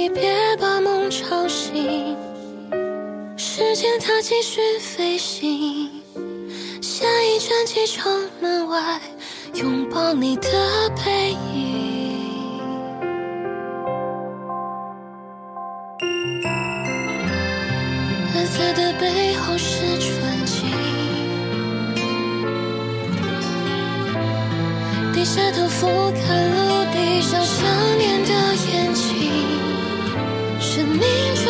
你别把梦吵醒时间它继续飞行下一站机场门外拥抱你的背影。蓝色的背后是纯净低下头俯瞰陆地上想念的眼睛。names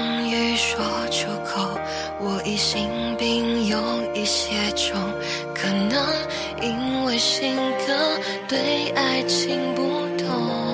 终于说出口我疑心病有一些重可能因为性格对爱情不懂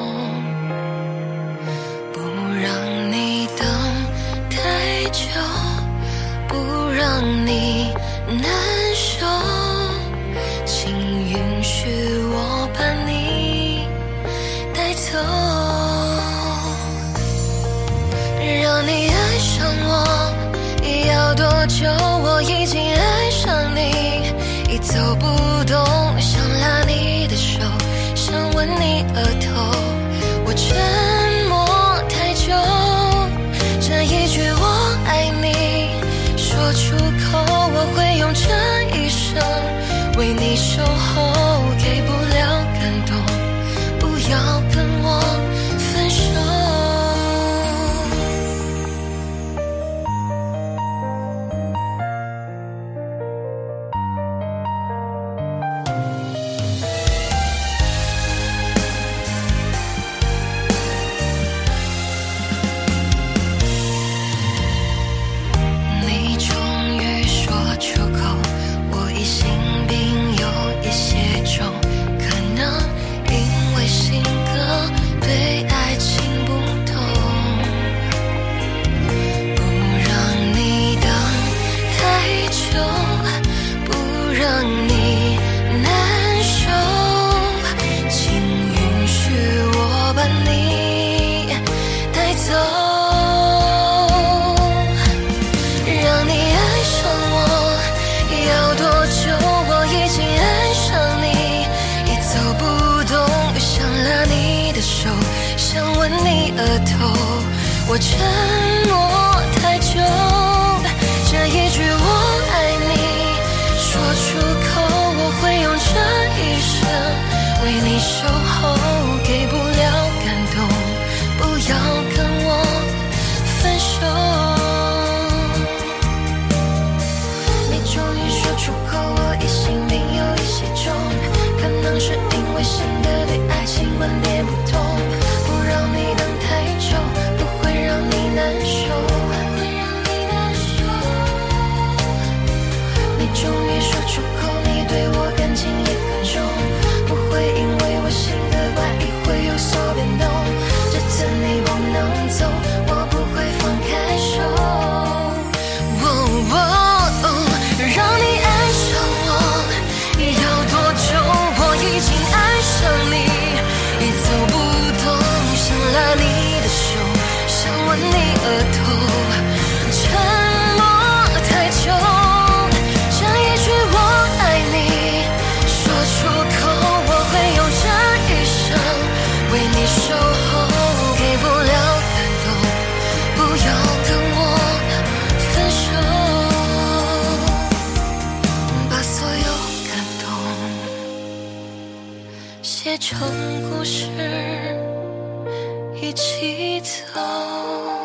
走。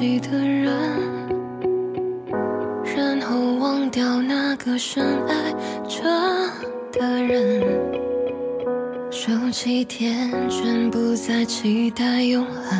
记的人然后忘掉那个深爱着的人。收起天真不再期待永恒。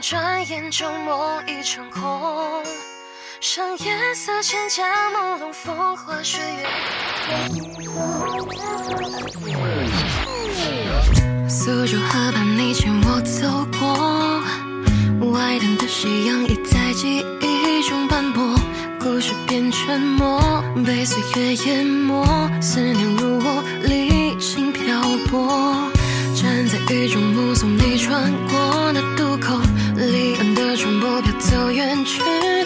转眼旧梦已成空，剩夜色千家朦胧，风花雪月。苏州河畔，你牵我走过。外滩的夕阳已在记忆中斑驳，故事变沉默，被岁月淹没。思念如我，历经漂泊，站在雨中目送你穿过那独。我远去。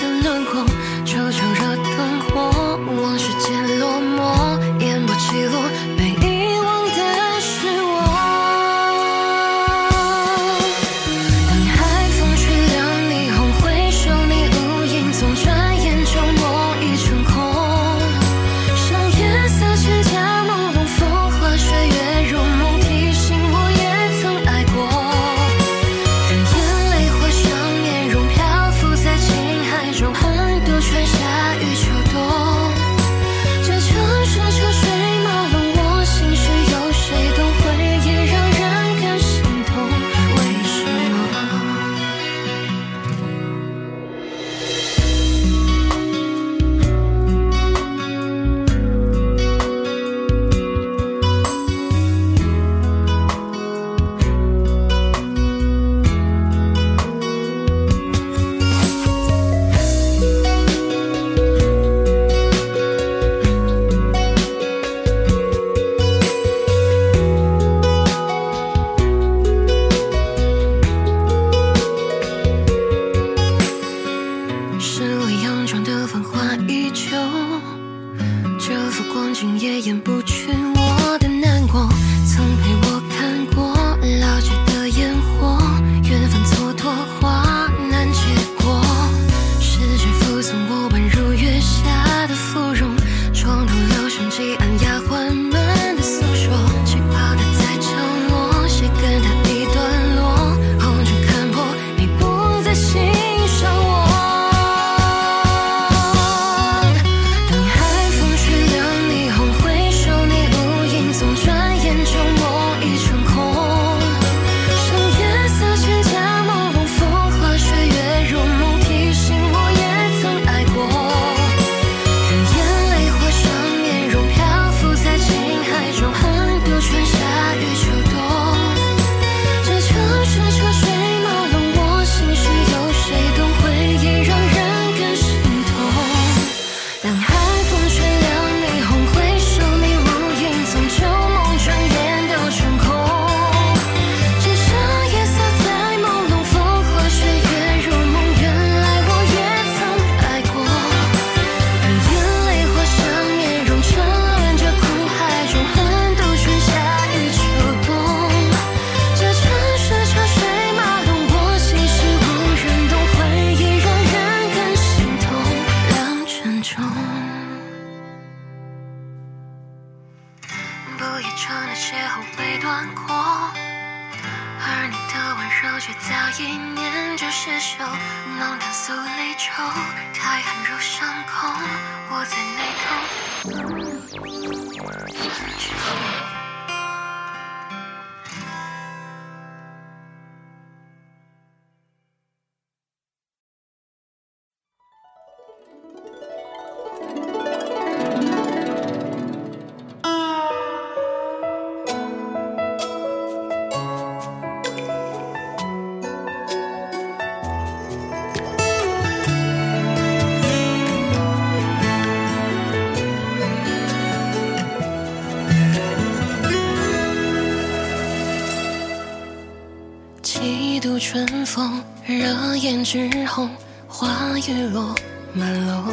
雨落满楼，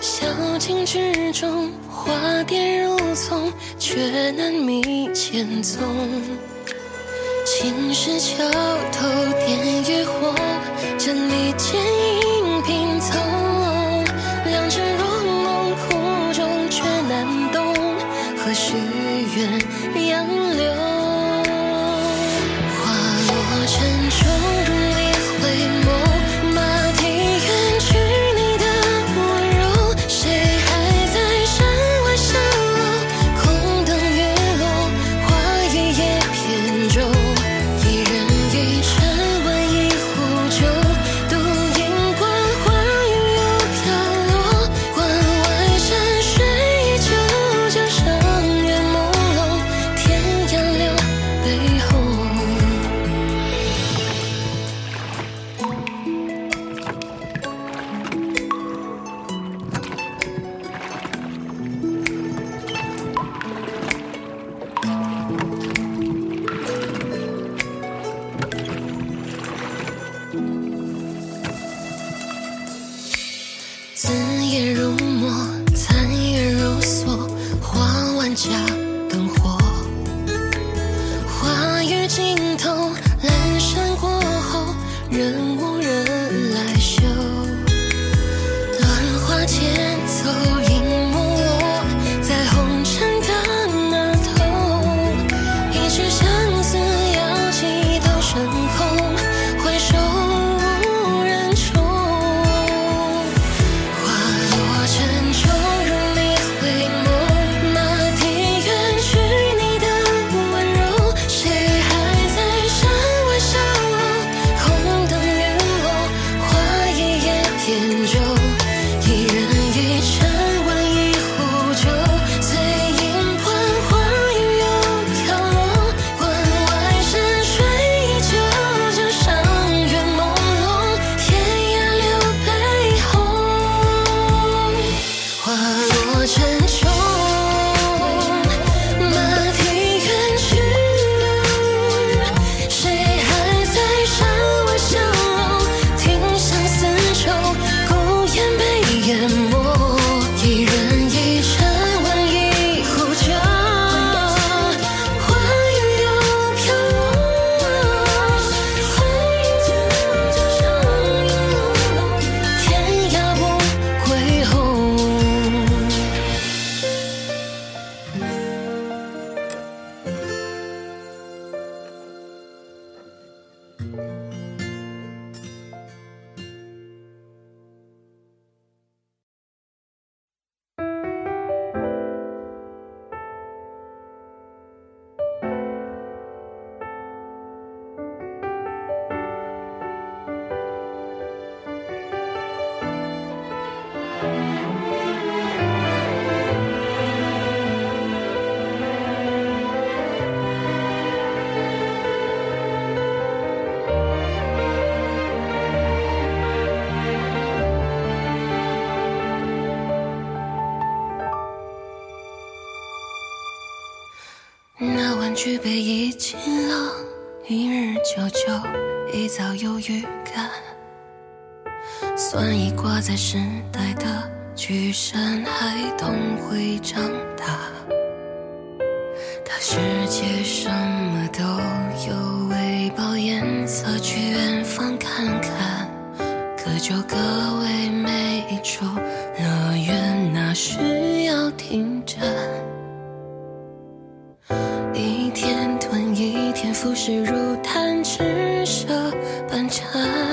小径之中花蝶如丛，却难觅前踪。青石桥头点渔火，将你牵。举杯一清朗，一日久久，一早有预感，算一挂在时代的巨山，孩童会长大，大世界什么都有，喂饱颜色，去远方看看，各就各。寒蝉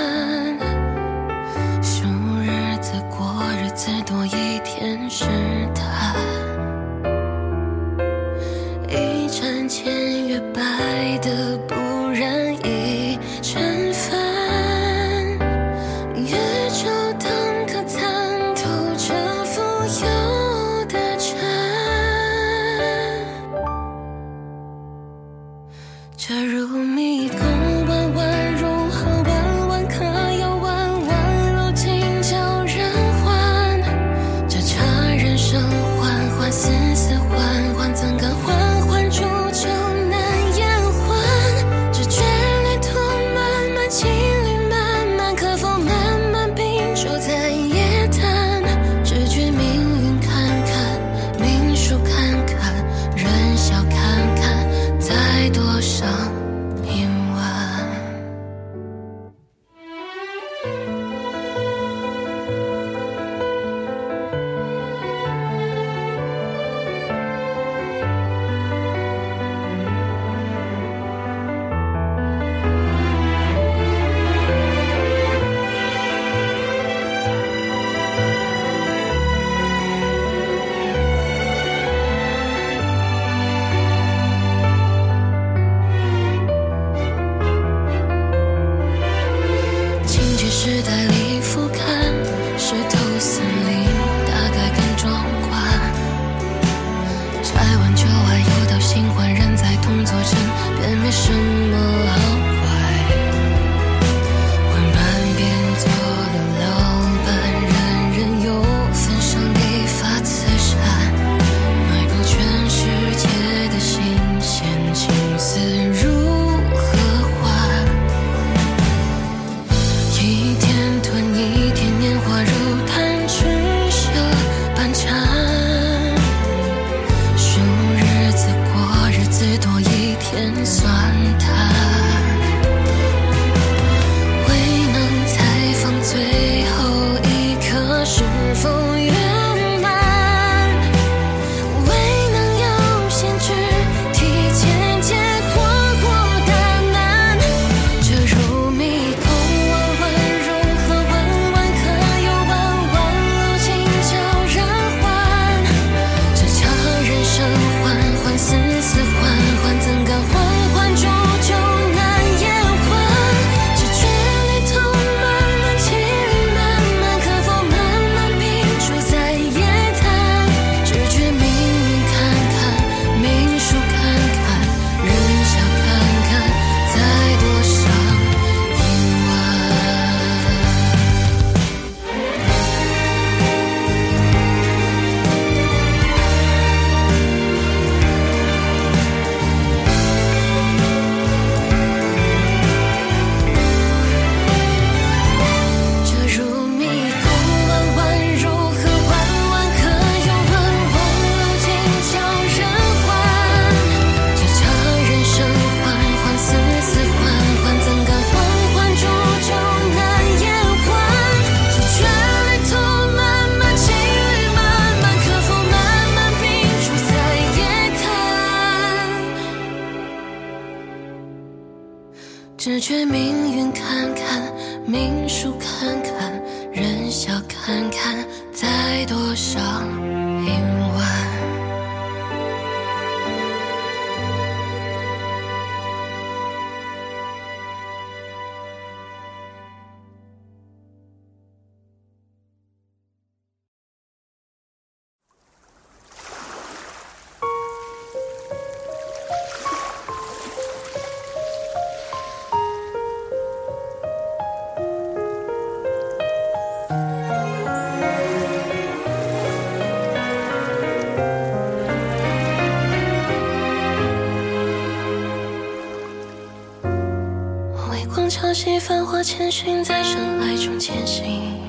几繁华千寻在尘埃中前行。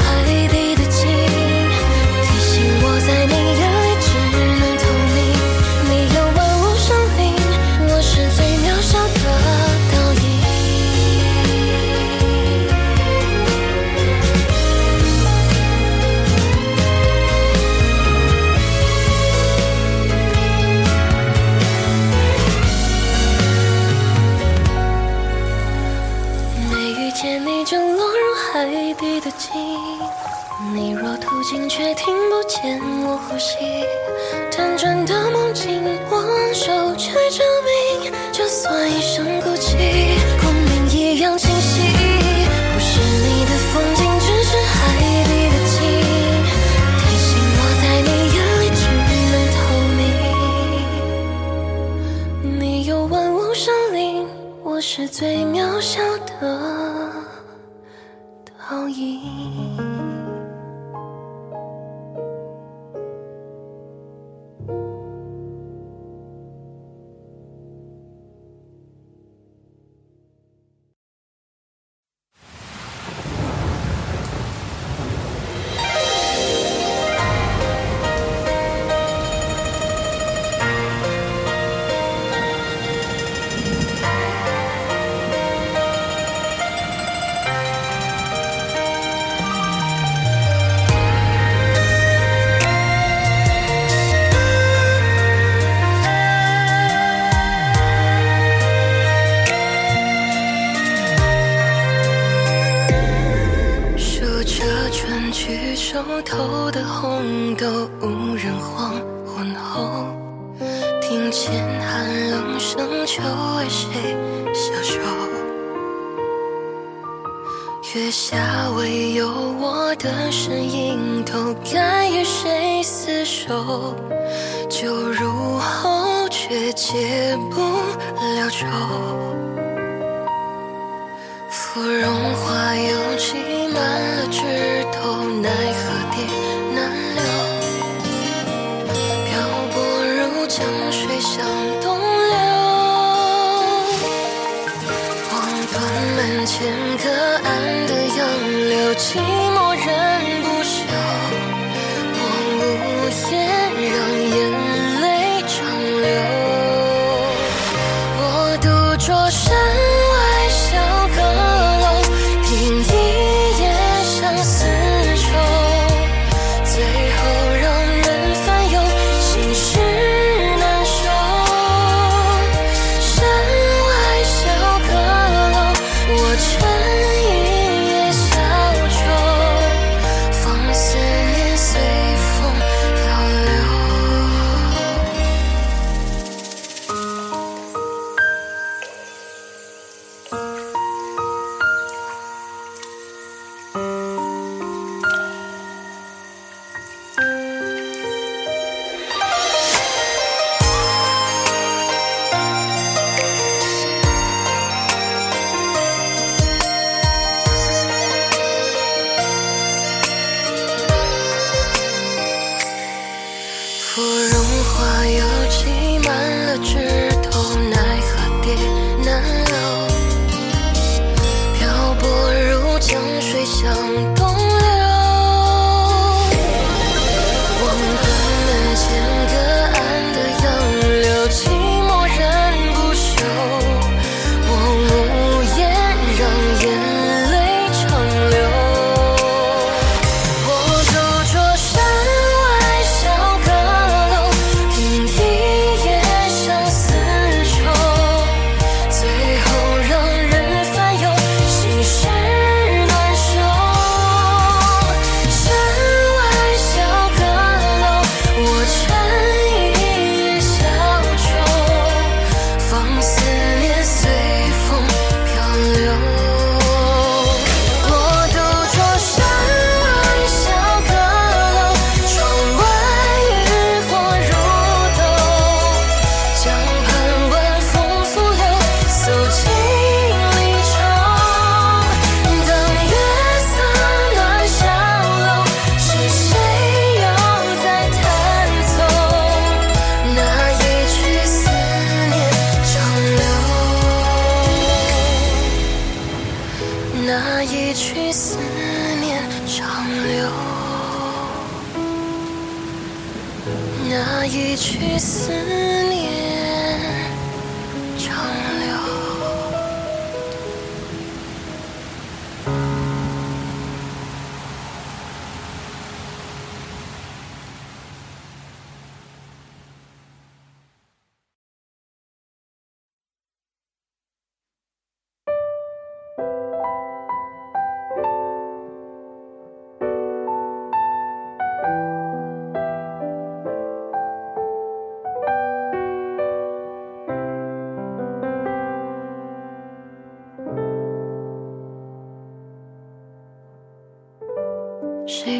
high 是最渺小的。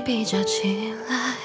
比较起来